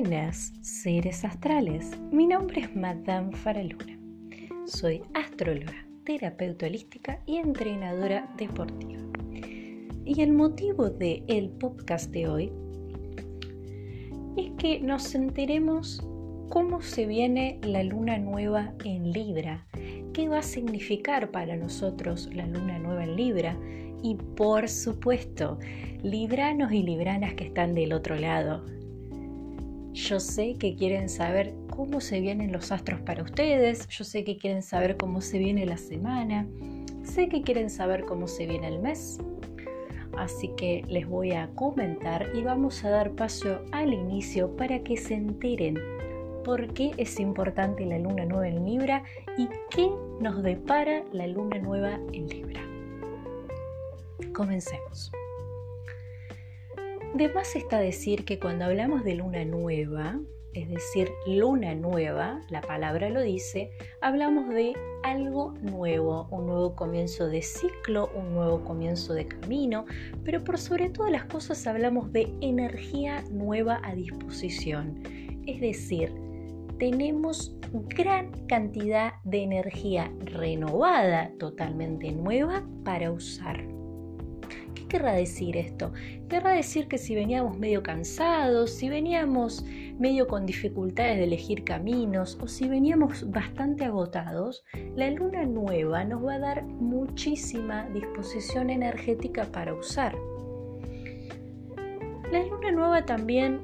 Buenas, seres astrales. Mi nombre es Madame Faraluna. Soy astróloga, terapeuta holística y entrenadora deportiva. Y el motivo del el podcast de hoy es que nos enteremos cómo se viene la luna nueva en Libra, qué va a significar para nosotros la luna nueva en Libra y por supuesto, libranos y libranas que están del otro lado, yo sé que quieren saber cómo se vienen los astros para ustedes, yo sé que quieren saber cómo se viene la semana, sé que quieren saber cómo se viene el mes. Así que les voy a comentar y vamos a dar paso al inicio para que se enteren por qué es importante la luna nueva en Libra y qué nos depara la luna nueva en Libra. Comencemos. De más está decir que cuando hablamos de luna nueva, es decir, luna nueva, la palabra lo dice, hablamos de algo nuevo, un nuevo comienzo de ciclo, un nuevo comienzo de camino, pero por sobre todas las cosas hablamos de energía nueva a disposición. Es decir, tenemos gran cantidad de energía renovada, totalmente nueva, para usar querrá decir esto? Querrá decir que si veníamos medio cansados, si veníamos medio con dificultades de elegir caminos o si veníamos bastante agotados, la luna nueva nos va a dar muchísima disposición energética para usar. La luna nueva también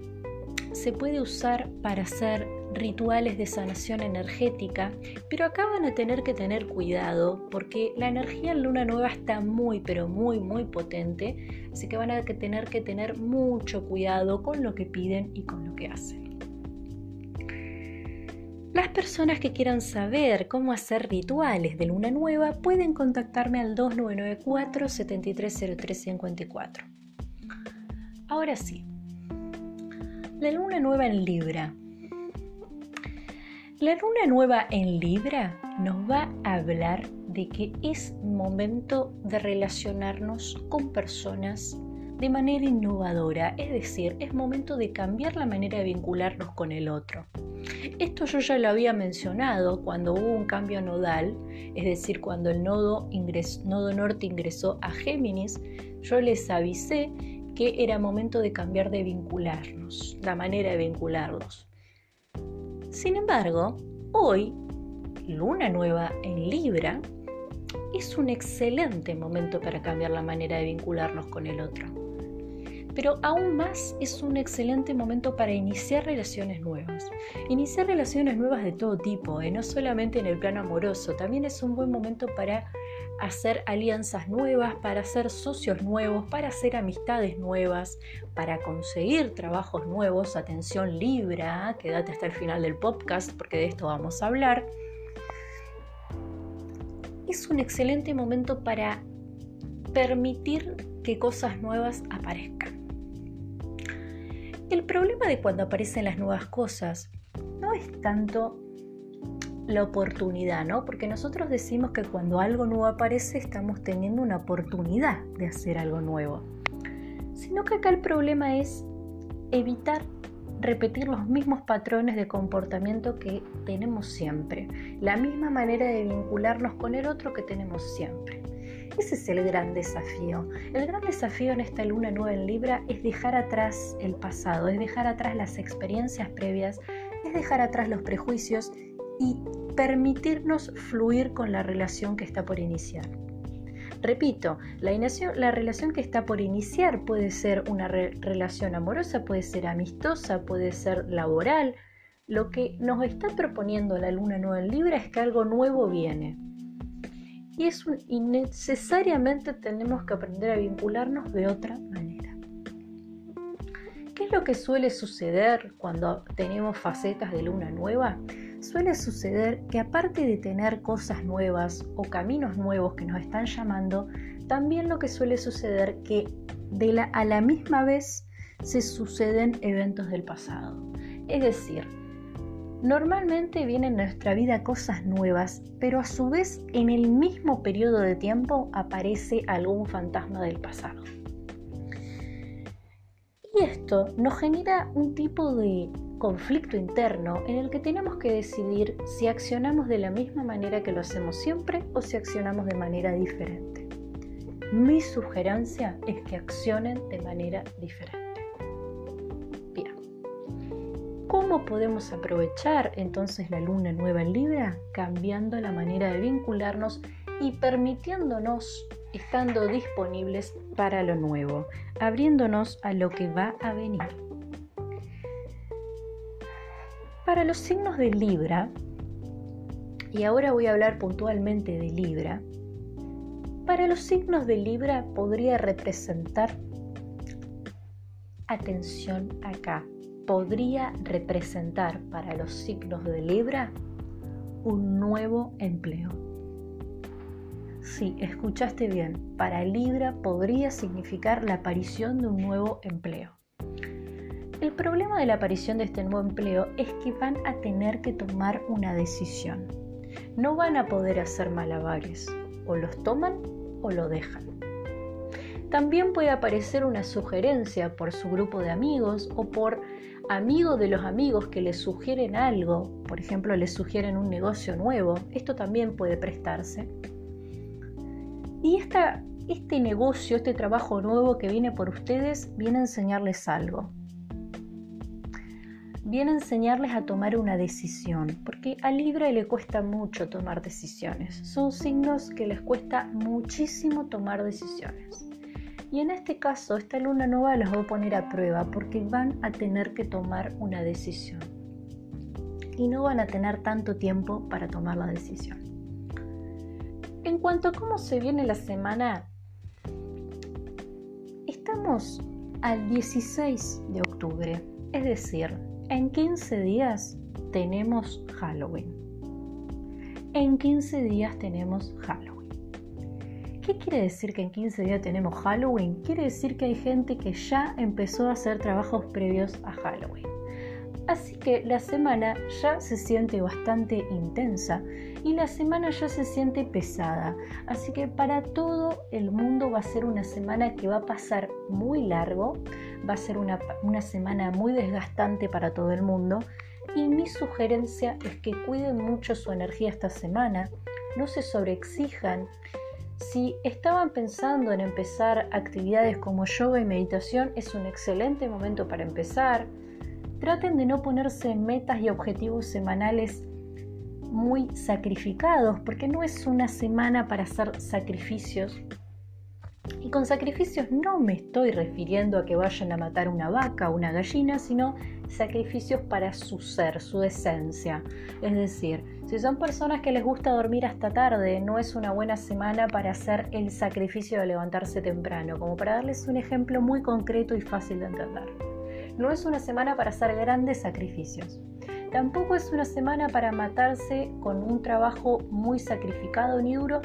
se puede usar para hacer rituales de sanación energética, pero acá van a tener que tener cuidado porque la energía en luna nueva está muy, pero muy, muy potente, así que van a tener que tener mucho cuidado con lo que piden y con lo que hacen. Las personas que quieran saber cómo hacer rituales de luna nueva pueden contactarme al 2994 730354. Ahora sí, la luna nueva en Libra la luna nueva en Libra nos va a hablar de que es momento de relacionarnos con personas de manera innovadora, es decir, es momento de cambiar la manera de vincularnos con el otro. Esto yo ya lo había mencionado cuando hubo un cambio nodal, es decir, cuando el nodo, nodo norte ingresó a Géminis, yo les avisé que era momento de cambiar de vincularnos, la manera de vincularlos. Sin embargo, hoy, luna nueva en Libra, es un excelente momento para cambiar la manera de vincularnos con el otro. Pero aún más es un excelente momento para iniciar relaciones nuevas. Iniciar relaciones nuevas de todo tipo, ¿eh? no solamente en el plano amoroso, también es un buen momento para hacer alianzas nuevas, para hacer socios nuevos, para hacer amistades nuevas, para conseguir trabajos nuevos. Atención Libra, quédate hasta el final del podcast porque de esto vamos a hablar. Es un excelente momento para permitir que cosas nuevas aparezcan. El problema de cuando aparecen las nuevas cosas no es tanto la oportunidad, ¿no? Porque nosotros decimos que cuando algo nuevo aparece estamos teniendo una oportunidad de hacer algo nuevo. Sino que acá el problema es evitar repetir los mismos patrones de comportamiento que tenemos siempre, la misma manera de vincularnos con el otro que tenemos siempre. Ese es el gran desafío. El gran desafío en esta luna nueva en Libra es dejar atrás el pasado, es dejar atrás las experiencias previas, es dejar atrás los prejuicios y permitirnos fluir con la relación que está por iniciar. Repito, la, relación que está por iniciar puede ser una relación amorosa, puede ser amistosa, puede ser laboral. Lo que nos está proponiendo la luna nueva en Libra es que algo nuevo viene. Y, es y necesariamente tenemos que aprender a vincularnos de otra manera. ¿Qué es lo que suele suceder cuando tenemos facetas de luna nueva? suele suceder que aparte de tener cosas nuevas o caminos nuevos que nos están llamando, también lo que suele suceder que de la, a la misma vez se suceden eventos del pasado. Es decir, normalmente vienen en nuestra vida cosas nuevas, pero a su vez en el mismo periodo de tiempo aparece algún fantasma del pasado. Y esto nos genera un tipo de conflicto interno en el que tenemos que decidir si accionamos de la misma manera que lo hacemos siempre o si accionamos de manera diferente. Mi sugerencia es que accionen de manera diferente. ¿Cómo podemos aprovechar entonces la luna nueva en Libra? Cambiando la manera de vincularnos y permitiéndonos estando disponibles para lo nuevo, abriéndonos a lo que va a venir. Para los signos de Libra, y ahora voy a hablar puntualmente de Libra, para los signos de Libra podría representar, atención acá, podría representar para los signos de Libra un nuevo empleo. Sí, escuchaste bien, para Libra podría significar la aparición de un nuevo empleo. El problema de la aparición de este nuevo empleo es que van a tener que tomar una decisión. No van a poder hacer malabares. O los toman o lo dejan. También puede aparecer una sugerencia por su grupo de amigos o por amigos de los amigos que les sugieren algo, por ejemplo, les sugieren un negocio nuevo, esto también puede prestarse. Y este negocio, este trabajo nuevo que viene por ustedes, viene a enseñarles algo viene a enseñarles a tomar una decisión, porque a Libra le cuesta mucho tomar decisiones. Son signos que les cuesta muchísimo tomar decisiones. Y en este caso, esta luna nueva los va a poner a prueba porque van a tener que tomar una decisión. Y no van a tener tanto tiempo para tomar la decisión. En cuanto a cómo se viene la semana, estamos al 16 de octubre, es decir, en 15 días tenemos Halloween. En 15 días tenemos Halloween. ¿Qué quiere decir que en 15 días tenemos Halloween? Quiere decir que hay gente que ya empezó a hacer trabajos previos a Halloween. Así que la semana ya se siente bastante intensa y la semana ya se siente pesada. Así que para todo el mundo va a ser una semana que va a pasar muy largo, va a ser una, semana muy desgastante para todo el mundo. Y mi sugerencia es que cuiden mucho su energía esta semana, no se sobreexijan. Si estaban pensando en empezar actividades como yoga y meditación, es un excelente momento para empezar. Traten de no ponerse metas y objetivos semanales muy sacrificados, porque no es una semana para hacer sacrificios. Y con sacrificios no me estoy refiriendo a que vayan a matar una vaca o una gallina, sino sacrificios para su ser, su esencia. Es decir, si son personas que les gusta dormir hasta tarde, no es una buena semana para hacer el sacrificio de levantarse temprano, como para darles un ejemplo muy concreto y fácil de entender. No es una semana para hacer grandes sacrificios. Tampoco es una semana para matarse con un trabajo muy sacrificado ni duro.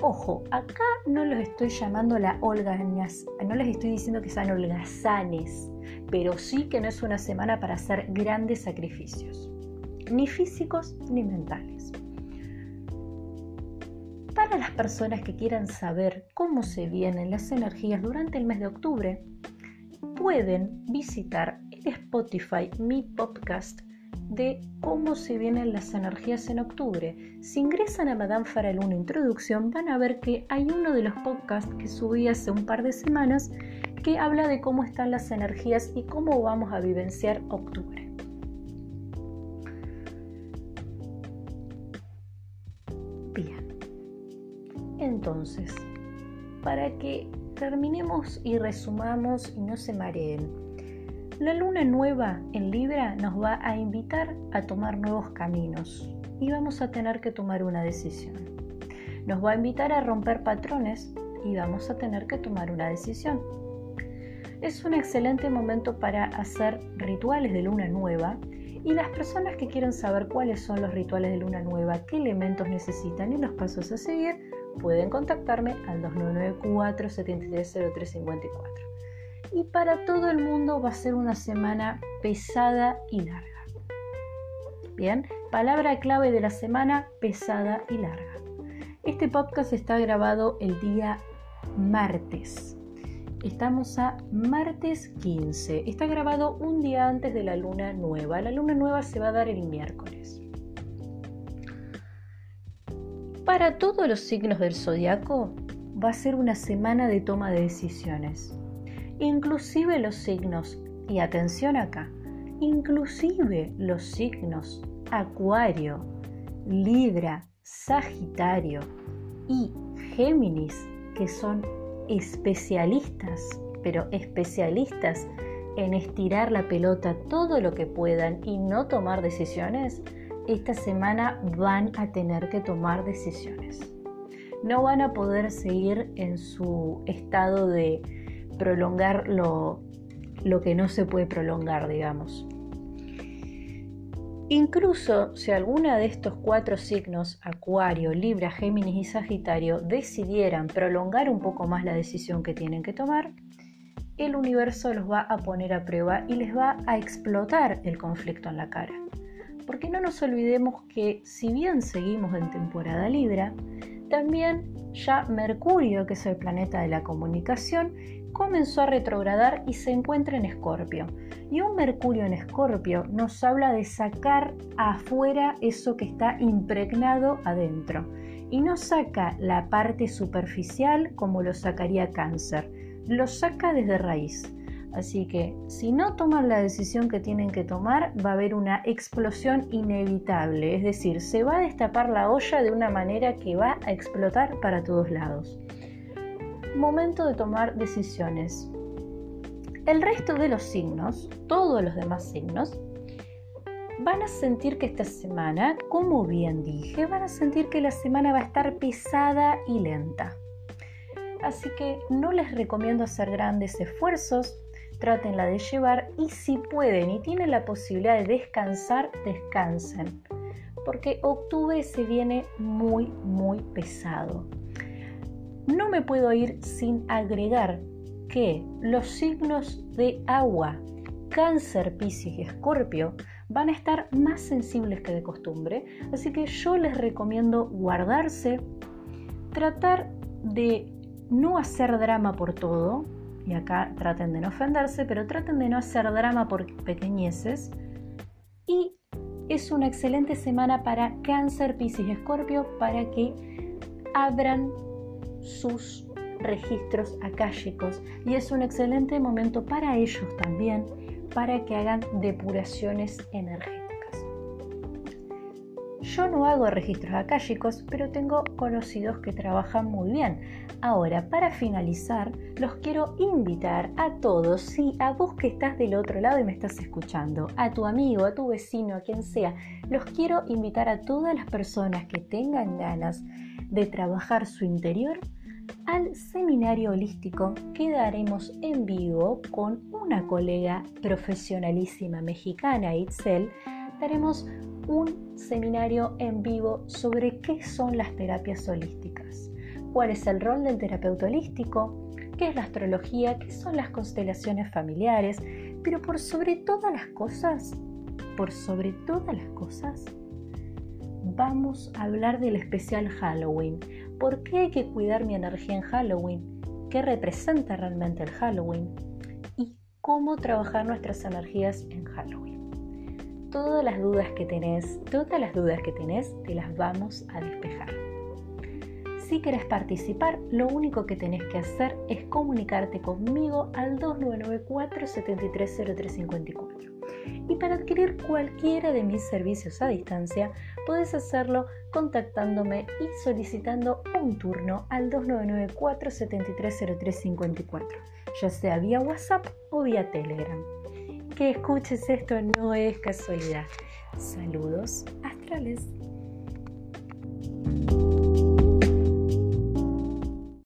Ojo, acá no los estoy llamando la holgañas, no les estoy diciendo que sean holgazanes, pero sí que no es una semana para hacer grandes sacrificios, ni físicos ni mentales. Para las personas que quieran saber cómo se vienen las energías durante el mes de octubre, pueden visitar en Spotify mi podcast de cómo se vienen las energías en octubre. Si ingresan a Madame Farah 1 Introducción, van a ver que hay uno de los podcasts que subí hace un par de semanas que habla de cómo están las energías y cómo vamos a vivenciar octubre. Bien. Entonces, para que terminemos y resumamos y no se mareen. La luna nueva en Libra nos va a invitar a tomar nuevos caminos y vamos a tener que tomar una decisión. Nos va a invitar a romper patrones y vamos a tener que tomar una decisión. Es un excelente momento para hacer rituales de luna nueva y las personas que quieren saber cuáles son los rituales de luna nueva, qué elementos necesitan y los pasos a seguir, pueden contactarme al 2994 730354. Y para todo el mundo va a ser una semana pesada y larga. Bien, palabra clave de la semana, pesada y larga. Este podcast está grabado el día martes Estamos a martes 15. Está grabado un día antes de la luna nueva. La luna nueva se va a dar el miércoles. Para todos los signos del zodiaco va a ser una semana de toma de decisiones. Inclusive los signos, y atención acá, inclusive los signos Acuario, Libra, Sagitario y Géminis, que son especialistas, pero especialistas en estirar la pelota todo lo que puedan y no tomar decisiones, esta semana van a tener que tomar decisiones. No van a poder seguir en su estado de prolongar lo, lo que no se puede prolongar, digamos. Incluso si alguna de estos cuatro signos, Acuario, Libra, Géminis y Sagitario, decidieran prolongar un poco más la decisión que tienen que tomar, el universo los va a poner a prueba y les va a explotar el conflicto en la cara. Porque no nos olvidemos que si bien seguimos en temporada Libra, también ya Mercurio, que es el planeta de la comunicación, comenzó a retrogradar y se encuentra en Escorpio. Y un Mercurio en Escorpio nos habla de sacar afuera eso que está impregnado adentro. Y no saca la parte superficial como lo sacaría cáncer, lo saca desde raíz. Así que si no toman la decisión que tienen que tomar, va a haber una explosión inevitable. Es decir, se va a destapar la olla de una manera que va a explotar para todos lados momento de tomar decisiones. El resto de los signos, todos los demás signos, van a sentir que esta semana, como bien dije, van a sentir que la semana va a estar pesada y lenta. Así que no les recomiendo hacer grandes esfuerzos, trátenla de llevar y si pueden y tienen la posibilidad de descansar, descansen. Porque octubre se viene muy, muy pesado no me puedo ir sin agregar que los signos de agua, cáncer, piscis y escorpio, van a estar más sensibles que de costumbre, así que yo les recomiendo guardarse, tratar de no hacer drama por todo, y acá traten de no ofenderse, pero traten de no hacer drama por pequeñeces, y es una excelente semana para cáncer, piscis y escorpio para que abran sus registros akáshicos y es un excelente momento para ellos también para que hagan depuraciones energéticas. Yo no hago registros akáshicos, pero tengo conocidos que trabajan muy bien. Ahora, para finalizar, los quiero invitar a todos, si a vos que estás del otro lado y me estás escuchando, a tu amigo, a tu vecino, a quien sea, los quiero invitar a todas las personas que tengan ganas de trabajar su interior al seminario holístico que daremos en vivo con una colega profesionalísima mexicana, Itzel. Daremos un seminario en vivo sobre qué son las terapias holísticas, cuál es el rol del terapeuta holístico, qué es la astrología, qué son las constelaciones familiares, pero por sobre todas las cosas, por sobre todas las cosas, vamos a hablar del especial Halloween. ¿Por qué hay que cuidar mi energía en Halloween? ¿Qué representa realmente el Halloween? ¿Y cómo trabajar nuestras energías en Halloween? Todas las dudas que tenés, todas las dudas que tenés, te las vamos a despejar. Si querés participar, lo único que tenés que hacer es comunicarte conmigo al 2994 730354 y para adquirir cualquiera de mis servicios a distancia puedes hacerlo contactándome y solicitando un turno al 299-473-0354, ya sea vía WhatsApp o vía Telegram. Que escuches esto no es casualidad. Saludos astrales.